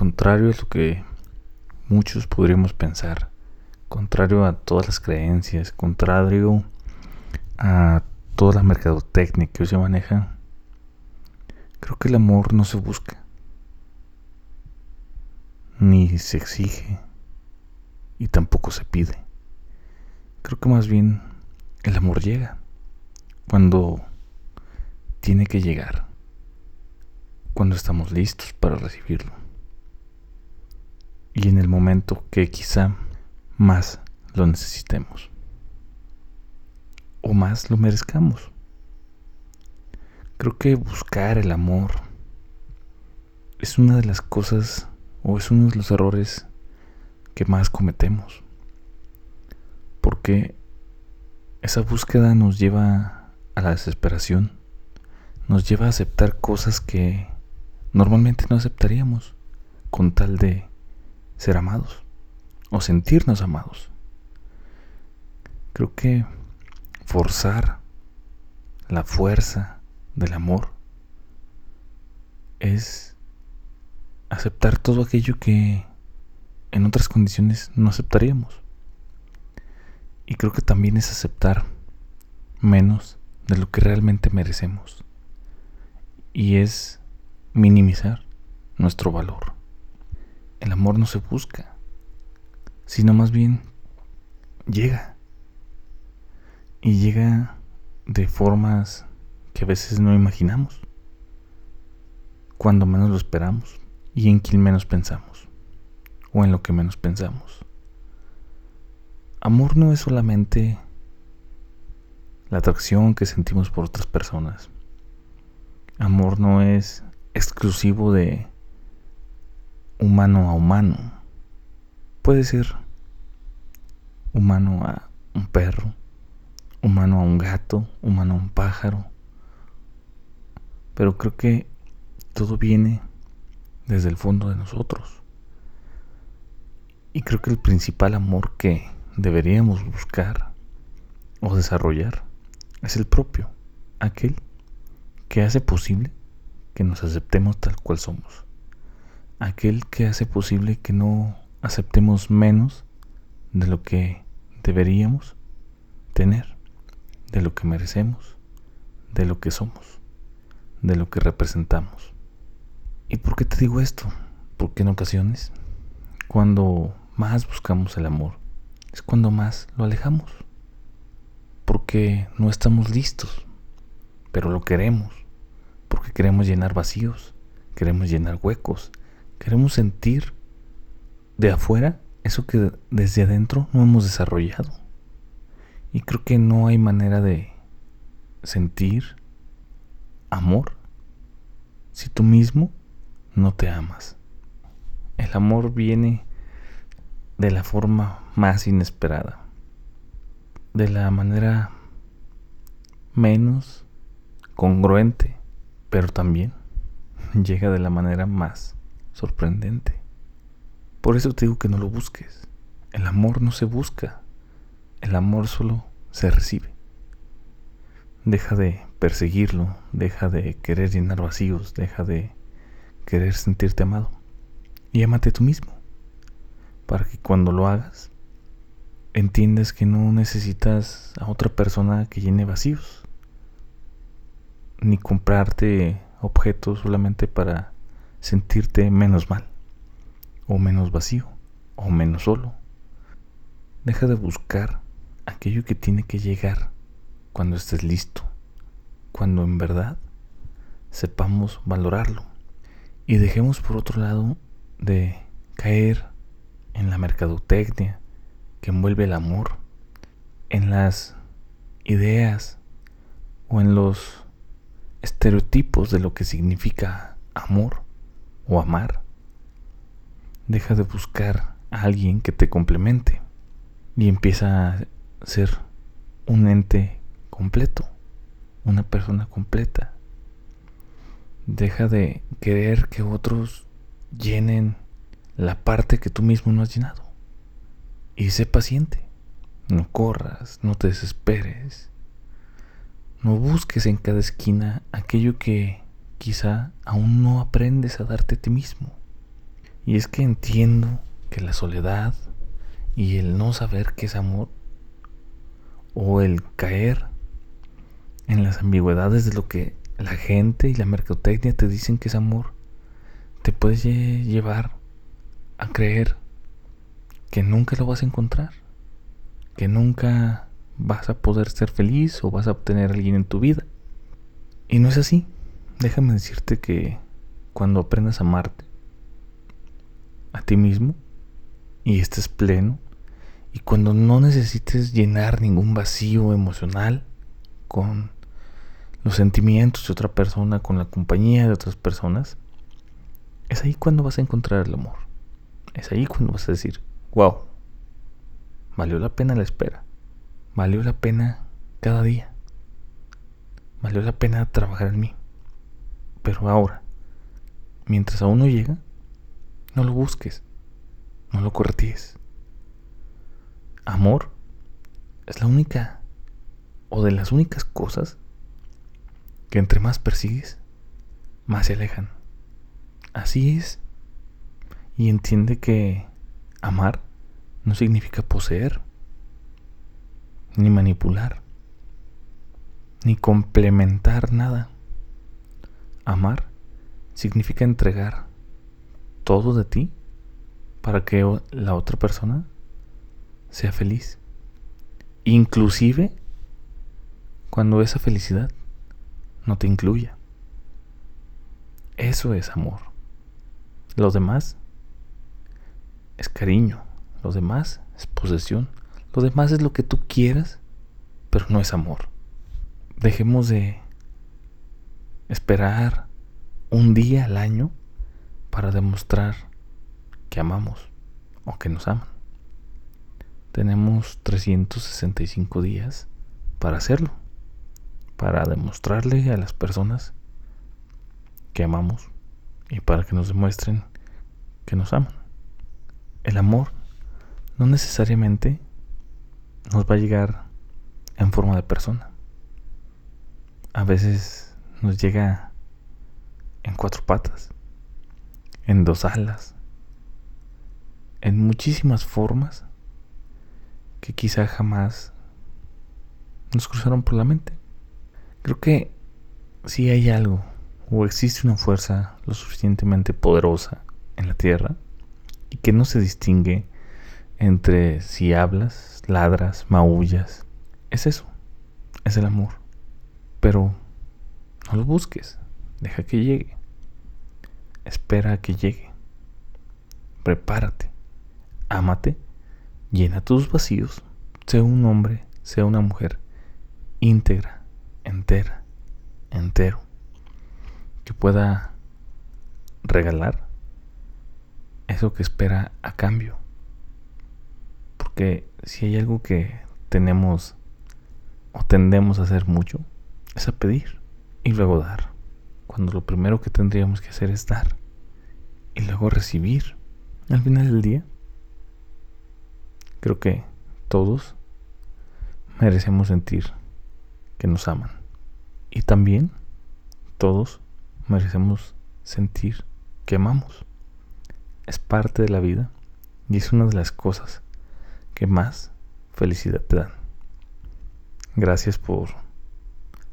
contrario a lo que muchos podríamos pensar, contrario a todas las creencias, contrario a toda la mercadotecnia que hoy se maneja, creo que el amor no se busca, ni se exige, y tampoco se pide. Creo que más bien el amor llega cuando tiene que llegar, cuando estamos listos para recibirlo y en el momento que quizá más lo necesitemos o más lo merezcamos. Creo que buscar el amor es una de las cosas o es uno de los errores que más cometemos. Porque esa búsqueda nos lleva a la desesperación, nos lleva a aceptar cosas que normalmente no aceptaríamos con tal de ser amados o sentirnos amados. Creo que forzar la fuerza del amor es aceptar todo aquello que en otras condiciones no aceptaríamos. Y creo que también es aceptar menos de lo que realmente merecemos. Y es minimizar nuestro valor el amor no se busca, sino más bien llega. Y llega de formas que a veces no imaginamos, cuando menos lo esperamos y en quien menos pensamos, o en lo que menos pensamos. Amor no es solamente la atracción que sentimos por otras personas. Amor no es exclusivo de humano a humano. Puede ser humano a un perro, humano a un gato, humano a un pájaro. Pero creo que todo viene desde el fondo de nosotros. Y creo que el principal amor que deberíamos buscar o desarrollar es el propio, aquel que hace posible que nos aceptemos tal cual somos aquel que hace posible que no aceptemos menos de lo que deberíamos tener, de lo que merecemos, de lo que somos, de lo que representamos. ¿Y por qué te digo esto? Porque en ocasiones, cuando más buscamos el amor, es cuando más lo alejamos. Porque no estamos listos, pero lo queremos. Porque queremos llenar vacíos, queremos llenar huecos, Queremos sentir de afuera eso que desde adentro no hemos desarrollado. Y creo que no hay manera de sentir amor si tú mismo no te amas. El amor viene de la forma más inesperada, de la manera menos congruente, pero también llega de la manera más sorprendente. Por eso te digo que no lo busques. El amor no se busca. El amor solo se recibe. Deja de perseguirlo, deja de querer llenar vacíos, deja de querer sentirte amado. Y amate tú mismo. Para que cuando lo hagas, entiendas que no necesitas a otra persona que llene vacíos. Ni comprarte objetos solamente para sentirte menos mal, o menos vacío, o menos solo. Deja de buscar aquello que tiene que llegar cuando estés listo, cuando en verdad sepamos valorarlo. Y dejemos por otro lado de caer en la mercadotecnia que envuelve el amor, en las ideas o en los estereotipos de lo que significa amor o amar. Deja de buscar a alguien que te complemente y empieza a ser un ente completo, una persona completa. Deja de querer que otros llenen la parte que tú mismo no has llenado. Y sé paciente. No corras, no te desesperes. No busques en cada esquina aquello que quizá aún no aprendes a darte a ti mismo. Y es que entiendo que la soledad y el no saber qué es amor o el caer en las ambigüedades de lo que la gente y la mercadotecnia te dicen que es amor, te puedes llevar a creer que nunca lo vas a encontrar, que nunca vas a poder ser feliz o vas a obtener a alguien en tu vida. Y no es así. Déjame decirte que cuando aprendas a amarte a ti mismo y estés pleno, y cuando no necesites llenar ningún vacío emocional con los sentimientos de otra persona, con la compañía de otras personas, es ahí cuando vas a encontrar el amor. Es ahí cuando vas a decir, wow, valió la pena la espera, valió la pena cada día, valió la pena trabajar en mí. Pero ahora, mientras aún no llega, no lo busques, no lo corretíes. Amor es la única o de las únicas cosas que entre más persigues, más se alejan. Así es. Y entiende que amar no significa poseer, ni manipular, ni complementar nada. Amar significa entregar todo de ti para que la otra persona sea feliz. Inclusive cuando esa felicidad no te incluya. Eso es amor. Lo demás es cariño. Lo demás es posesión. Lo demás es lo que tú quieras, pero no es amor. Dejemos de esperar un día al año para demostrar que amamos o que nos aman. Tenemos 365 días para hacerlo para demostrarle a las personas que amamos y para que nos demuestren que nos aman. El amor no necesariamente nos va a llegar en forma de persona. A veces nos llega en cuatro patas, en dos alas, en muchísimas formas que quizá jamás nos cruzaron por la mente. Creo que si hay algo o existe una fuerza lo suficientemente poderosa en la Tierra y que no se distingue entre si hablas, ladras, maullas, es eso, es el amor. Pero no lo busques, deja que llegue. Espera a que llegue. Prepárate, ámate, llena tus vacíos, sea un hombre, sea una mujer, íntegra entera, entero, que pueda regalar eso que espera a cambio. Porque si hay algo que tenemos o tendemos a hacer mucho, es a pedir y luego dar. Cuando lo primero que tendríamos que hacer es dar y luego recibir. Al final del día, creo que todos merecemos sentir que nos aman. Y también todos merecemos sentir que amamos. Es parte de la vida y es una de las cosas que más felicidad te dan. Gracias por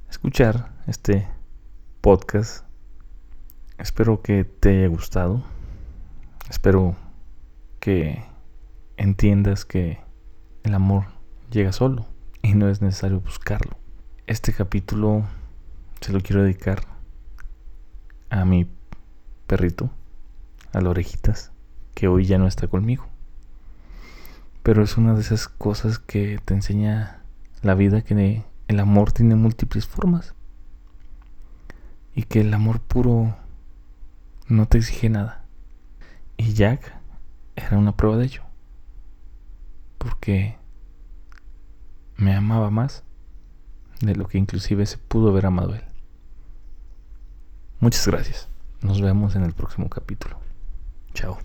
escuchar este podcast. Espero que te haya gustado. Espero que entiendas que el amor llega solo y no es necesario buscarlo. Este capítulo se lo quiero dedicar a mi perrito, a las orejitas, que hoy ya no está conmigo. Pero es una de esas cosas que te enseña la vida que el amor tiene múltiples formas. Y que el amor puro no te exige nada. Y Jack era una prueba de ello. Porque me amaba más de lo que inclusive se pudo haber amado él. Muchas gracias. Nos vemos en el próximo capítulo. Chao.